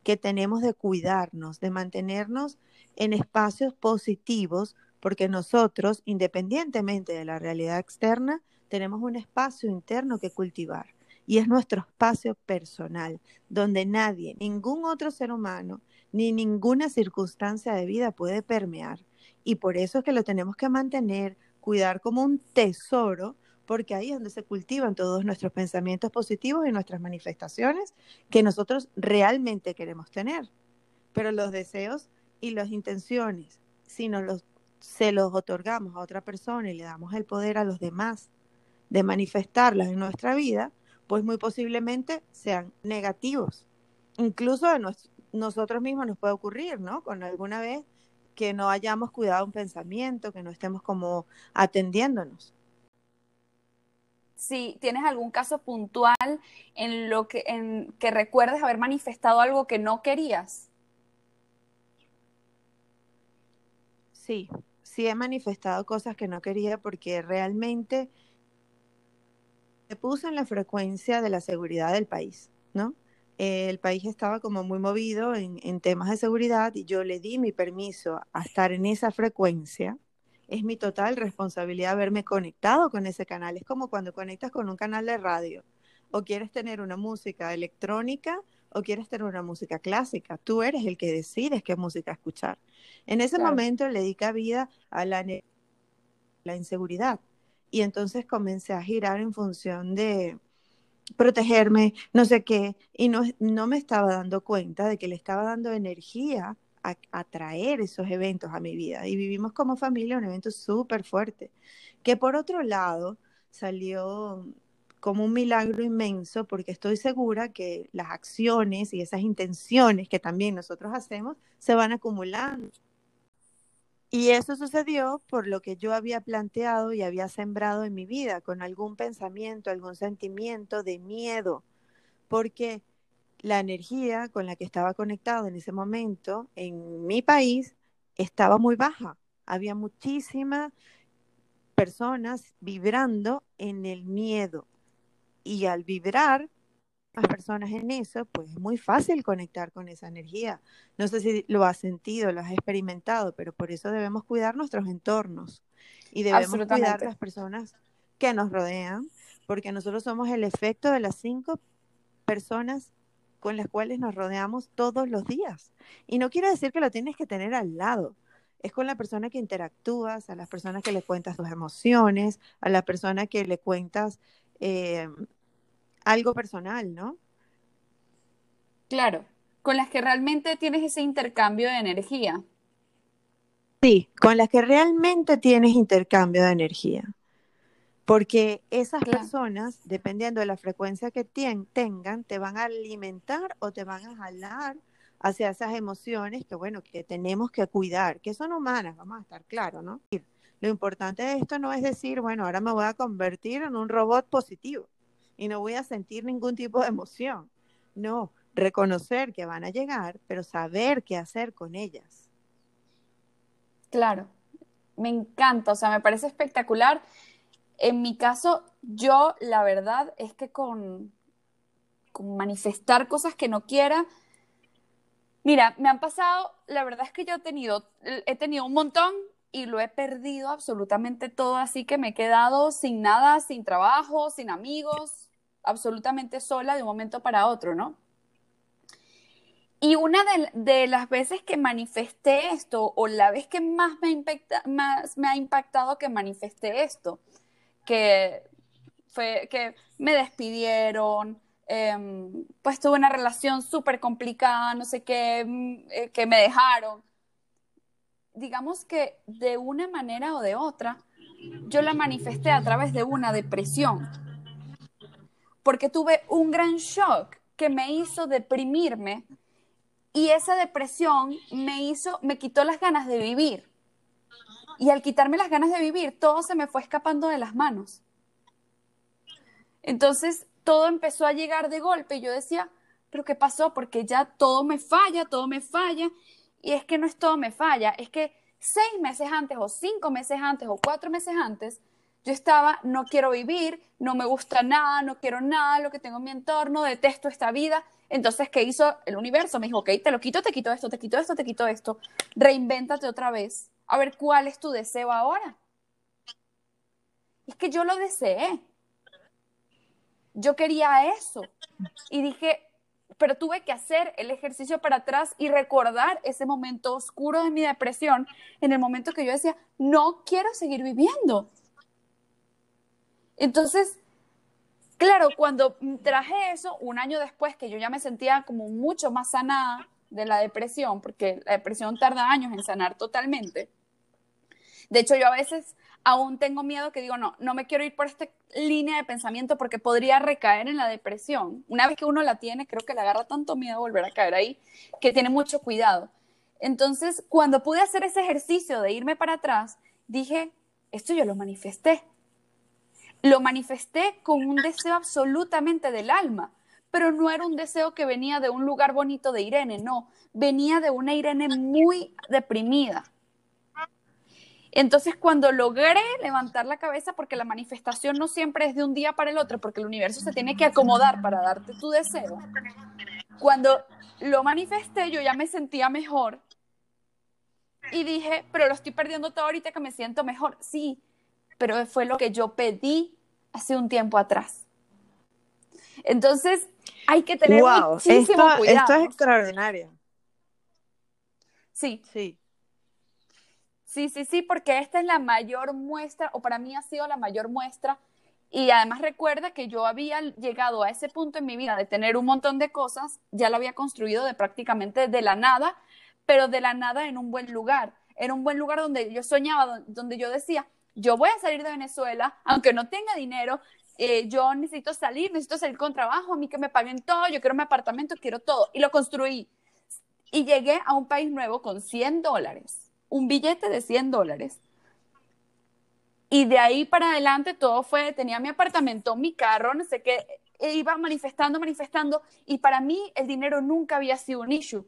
que tenemos de cuidarnos, de mantenernos en espacios positivos, porque nosotros, independientemente de la realidad externa, tenemos un espacio interno que cultivar. Y es nuestro espacio personal, donde nadie, ningún otro ser humano, ni ninguna circunstancia de vida puede permear. Y por eso es que lo tenemos que mantener, cuidar como un tesoro, porque ahí es donde se cultivan todos nuestros pensamientos positivos y nuestras manifestaciones que nosotros realmente queremos tener. Pero los deseos y las intenciones, si nos los, se los otorgamos a otra persona y le damos el poder a los demás de manifestarlas en nuestra vida, pues muy posiblemente sean negativos. Incluso a nosotros mismos nos puede ocurrir, ¿no? Con alguna vez que no hayamos cuidado un pensamiento, que no estemos como atendiéndonos. Si tienes algún caso puntual en lo que, en, recuerdes haber manifestado algo que no querías. Sí, sí he manifestado cosas que no quería porque realmente me puse en la frecuencia de la seguridad del país, ¿no? el país estaba como muy movido en, temas de seguridad y yo le di mi permiso a estar en esa frecuencia. Es mi total responsabilidad haberme conectado con ese canal. Es como cuando conectas con un canal de radio o quieres tener una música electrónica o quieres tener una música clásica. Tú eres el que decides qué música escuchar. En ese momento le di cabida a la, la inseguridad y entonces comencé a girar en función de protegerme, no sé qué, y no, no me estaba dando cuenta de que le estaba dando energía a, a traer esos eventos a mi vida. Y vivimos como familia un evento súper fuerte, que por otro lado salió como un milagro inmenso porque estoy segura que las acciones y esas intenciones que también nosotros hacemos se van acumulando. Y eso sucedió por lo que yo había planteado y había sembrado en mi vida, con algún pensamiento, algún sentimiento de miedo, porque la energía con la que estaba conectado en ese momento en mi país estaba muy baja. Había muchísimas personas vibrando en el miedo, y al vibrar las personas en eso, pues es muy fácil conectar con esa energía. No sé si lo has sentido, lo has experimentado, pero por eso debemos cuidar nuestros entornos y debemos cuidar las personas que nos rodean, porque nosotros somos el efecto de las cinco personas con las cuales nos rodeamos todos los días. Y no quiere decir que lo tienes que tener al lado. Es con la persona que interactúas, a las personas que le cuentas tus emociones, a la persona que le cuentas eh, algo personal, ¿no? Claro, con las que realmente tienes ese intercambio de energía. Sí, con las que realmente tienes intercambio de energía. Porque esas personas, dependiendo de la frecuencia que tengan, te van a alimentar o te van a jalar hacia esas emociones que, bueno, que tenemos que cuidar, que son humanas, vamos a estar claros, ¿no? Lo importante de esto no es decir, bueno, ahora me voy a convertir en un robot positivo y no voy a sentir ningún tipo de emoción. No, reconocer que van a llegar, pero saber qué hacer con ellas. Claro, me encanta, o sea, me parece espectacular en mi caso, yo la verdad es que con, manifestar cosas que no quiera, mira, me han pasado, la verdad es que yo he tenido, he tenido un montón y lo he perdido absolutamente todo, así que me he quedado sin nada, sin trabajo, sin amigos, absolutamente sola de un momento para otro, ¿no? Y una de, las veces que manifesté esto, o la vez que más me, más me ha impactado que manifesté esto, que fue que me despidieron, em, pues tuve una relación súper complicada, no sé qué, mm, eh, que me dejaron. Digamos que de una manera o de otra, yo la manifesté a través de una depresión, porque tuve un gran shock que me hizo deprimirme y esa depresión me hizo, me quitó las ganas de vivir. Y al quitarme las ganas de vivir, todo se me fue escapando de las manos. Entonces, todo empezó a llegar de golpe y yo decía, pero ¿qué pasó? Porque ya todo me falla, todo me falla. Y es que no es todo me falla, es que seis meses antes o cinco meses antes o cuatro meses antes, yo estaba, no quiero vivir, no me gusta nada, no quiero nada, lo que tengo en mi entorno, detesto esta vida. Entonces, ¿qué hizo el universo? Me dijo, ok, te lo quito, te quito esto, te quito esto, te quito esto, reinvéntate otra vez a ver cuál es tu deseo ahora. Es que yo lo deseé. Yo quería eso. Y dije, pero tuve que hacer el ejercicio para atrás y recordar ese momento oscuro de mi depresión, en el momento que yo decía, no quiero seguir viviendo. Entonces, claro, cuando traje eso, un año después, que yo ya me sentía como mucho más sanada de la depresión, porque la depresión tarda años en sanar totalmente, de hecho, yo a veces aún tengo miedo que digo, no, no me quiero ir por esta línea de pensamiento porque podría recaer en la depresión. Una vez que uno la tiene, creo que le agarra tanto miedo volver a caer ahí, que tiene mucho cuidado. Entonces, cuando pude hacer ese ejercicio de irme para atrás, dije, esto yo lo manifesté. Lo manifesté con un deseo absolutamente del alma, pero no era un deseo que venía de un lugar bonito de Irene, no, venía de una Irene muy deprimida, entonces, cuando logré levantar la cabeza, porque la manifestación no siempre es de un día para el otro, porque el universo se tiene que acomodar para darte tu deseo, cuando lo manifesté, yo ya me sentía mejor. Y dije, pero lo estoy perdiendo todo ahorita que me siento mejor. Sí, pero fue lo que yo pedí hace un tiempo atrás. Entonces, hay que tener muchísimo cuidado. Esto es extraordinario. Sí. Sí. Sí, sí, sí, porque esta es la mayor muestra, o para mí ha sido la mayor muestra. Y además recuerda que yo había llegado a ese punto en mi vida de tener un montón de cosas, ya lo había construido de prácticamente de la nada, pero de la nada en un buen lugar. Era un buen lugar donde yo soñaba, donde yo decía, yo voy a salir de Venezuela, aunque no tenga dinero, eh, yo necesito salir, necesito salir con trabajo, a mí que me paguen todo, yo quiero mi apartamento, quiero todo. Y lo construí. Y llegué a un país nuevo con 100 dólares un billete de 100 dólares. Y de ahí para adelante todo fue, tenía mi apartamento, mi carro, no sé qué, e iba manifestando, manifestando, y para mí el dinero nunca había sido un issue.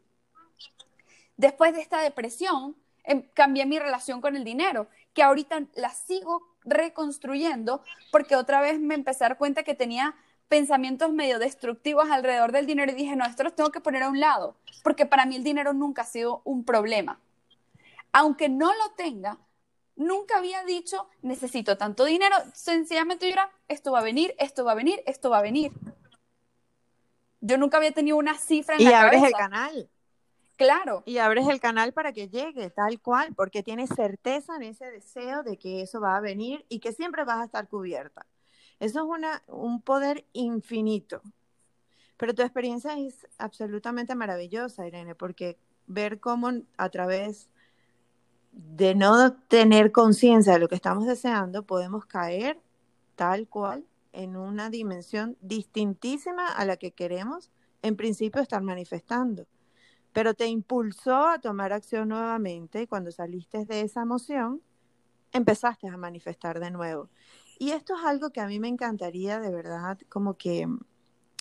Después de esta depresión, em, cambié mi relación con el dinero, que ahorita la sigo reconstruyendo porque otra vez me empecé a dar cuenta que tenía pensamientos medio destructivos alrededor del dinero y dije, no, esto los tengo que poner a un lado, porque para mí el dinero nunca ha sido un problema aunque no lo tenga, nunca había dicho, necesito tanto dinero, sencillamente yo era, esto va a venir, esto va a venir, esto va a venir. Yo nunca había tenido una cifra en y la abres el canal. Claro. Y abres el canal para que llegue, tal cual, porque tienes certeza en ese deseo de que eso va a venir y que siempre vas a estar cubierta. Eso es una, un poder infinito. Pero tu experiencia es absolutamente maravillosa, Irene, porque ver cómo a través de no tener conciencia de lo que estamos deseando, podemos caer tal cual en una dimensión distintísima a la que queremos en principio estar manifestando. Pero te impulsó a tomar acción nuevamente y cuando saliste de esa emoción, empezaste a manifestar de nuevo. Y esto es algo que a mí me encantaría de verdad como que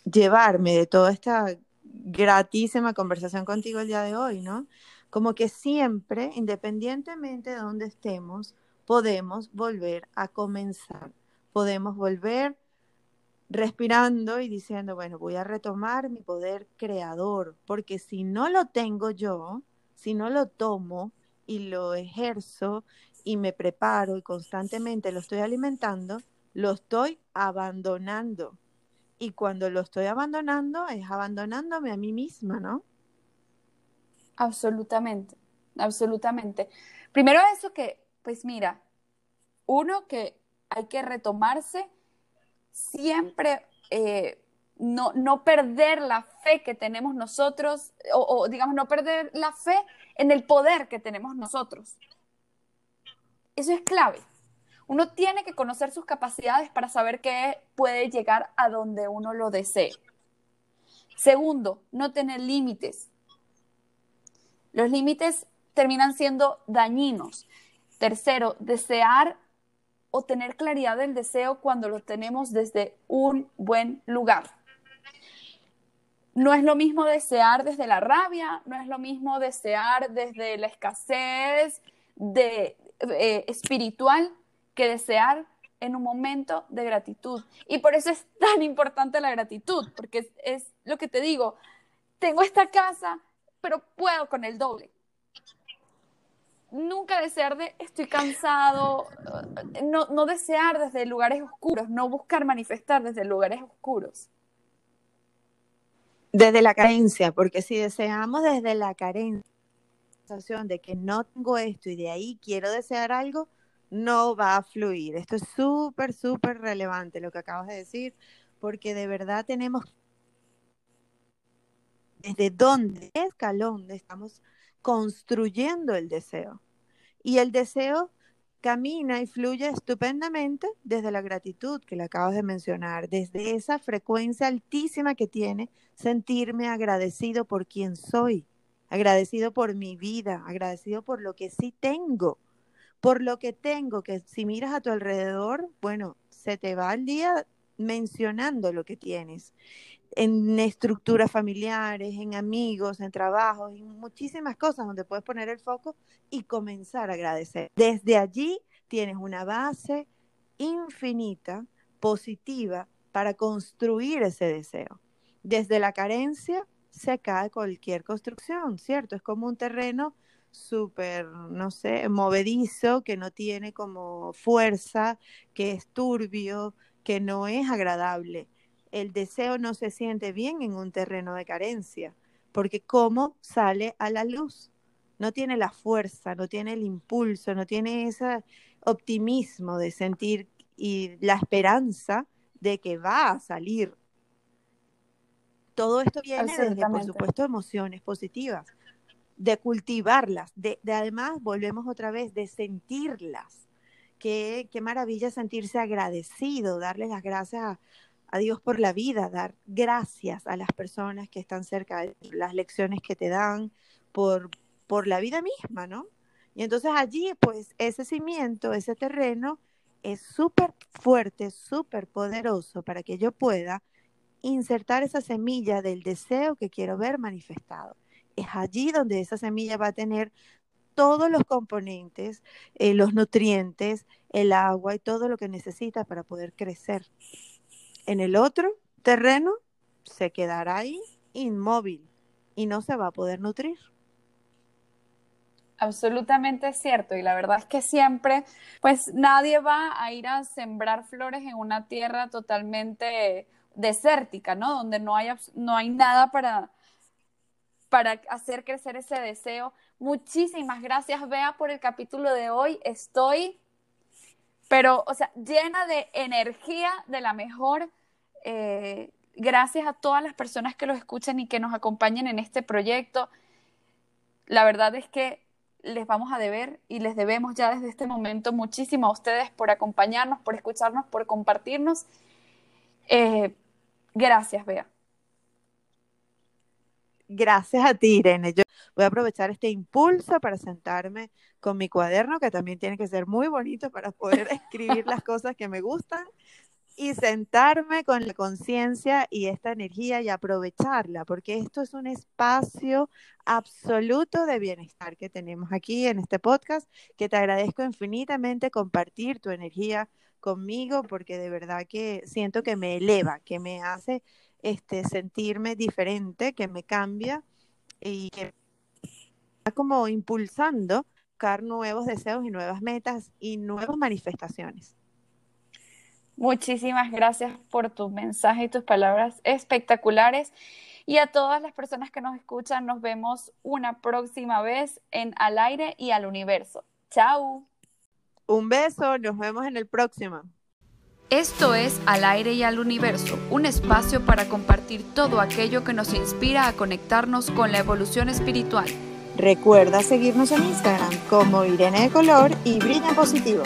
llevarme de toda esta gratísima conversación contigo el día de hoy, ¿no? Como que siempre, independientemente de donde estemos, podemos volver a comenzar, podemos volver respirando y diciendo, bueno, voy a retomar mi poder creador, porque si no lo tengo yo, si no lo tomo y lo ejerzo y me preparo y constantemente lo estoy alimentando, lo estoy abandonando. Y cuando lo estoy abandonando, es abandonándome a mí misma, ¿no? Absolutamente, absolutamente. Primero eso que, pues mira, uno que hay que retomarse siempre, eh, no, no perder la fe que tenemos nosotros, o, o digamos, no perder la fe en el poder que tenemos nosotros. Eso es clave. Uno tiene que conocer sus capacidades para saber que puede llegar a donde uno lo desee. Segundo, no tener límites. Los límites terminan siendo dañinos. Tercero, desear o tener claridad del deseo cuando lo tenemos desde un buen lugar. No es lo mismo desear desde la rabia, no es lo mismo desear desde la escasez de, eh, espiritual que desear en un momento de gratitud. Y por eso es tan importante la gratitud, porque es, lo que te digo, tengo esta casa, pero puedo con el doble. Nunca desear de estoy cansado, no, no desear desde lugares oscuros, no buscar manifestar desde lugares oscuros. Desde la carencia, porque si deseamos desde la carencia, de que no tengo esto y de ahí quiero desear algo, no va a fluir. Esto es súper, súper relevante lo que acabas de decir, porque de verdad tenemos desde dónde escalón estamos construyendo el deseo. Y el deseo camina y fluye estupendamente desde la gratitud que le acabas de mencionar, desde esa frecuencia altísima que tiene sentirme agradecido por quien soy, agradecido por mi vida, agradecido por lo que sí tengo por lo que tengo, que si miras a tu alrededor, bueno, se te va el día mencionando lo que tienes en estructuras familiares, en amigos, en trabajos, en muchísimas cosas donde puedes poner el foco y comenzar a agradecer. Desde allí tienes una base infinita, positiva, para construir ese deseo. Desde la carencia se cae cualquier construcción, ¿cierto? Es como un terreno súper, no sé, movedizo, que no tiene como fuerza, que es turbio, que no es agradable. El deseo no se siente bien en un terreno de carencia, porque ¿cómo sale a la luz? No tiene la fuerza, no tiene el impulso, no tiene ese optimismo de sentir y la esperanza de que va a salir. Todo esto viene desde, por supuesto, emociones positivas de cultivarlas, de, además, volvemos otra vez, de sentirlas. Qué, qué maravilla sentirse agradecido, darles las gracias a, a, Dios por la vida, dar gracias a las personas que están cerca las lecciones que te dan, por, por la vida misma, ¿no? Y entonces allí, pues, ese cimiento, ese terreno es súper fuerte, súper poderoso para que yo pueda insertar esa semilla del deseo que quiero ver manifestado es allí donde esa semilla va a tener todos los componentes, eh, los nutrientes, el agua y todo lo que necesita para poder crecer. En el otro terreno se quedará ahí inmóvil y no se va a poder nutrir. Absolutamente cierto y la verdad es que siempre, pues nadie va a ir a sembrar flores en una tierra totalmente desértica, ¿no? Donde no hay, no hay nada para, para hacer crecer ese deseo. Muchísimas gracias, Bea, por el capítulo de hoy. Estoy pero, o sea, llena de energía de la mejor. Eh, gracias a todas las personas que los escuchan y que nos acompañen en este proyecto. La verdad es que les vamos a deber y les debemos ya desde este momento muchísimo a ustedes por acompañarnos, por escucharnos, por compartirnos. Eh, gracias, Bea. Gracias a ti, Irene. Yo voy a aprovechar este impulso para sentarme con mi cuaderno, que también tiene que ser muy bonito para poder escribir las cosas que me gustan y sentarme con la conciencia y esta energía y aprovecharla, porque esto es un espacio absoluto de bienestar que tenemos aquí en este podcast, que te agradezco infinitamente compartir tu energía conmigo, porque de verdad que siento que me eleva, que me hace este, sentirme diferente, que me cambia y que está como impulsando buscar nuevos deseos y nuevas metas y nuevas manifestaciones. Muchísimas gracias por tu mensaje y tus palabras espectaculares. Y a todas las personas que nos escuchan, nos vemos una próxima vez en Al aire y al universo. Chao. Un beso, nos vemos en el próximo. Esto es Al aire y al universo, un espacio para compartir todo aquello que nos inspira a conectarnos con la evolución espiritual. Recuerda seguirnos en Instagram como Irene de Color y Brilla Positivo.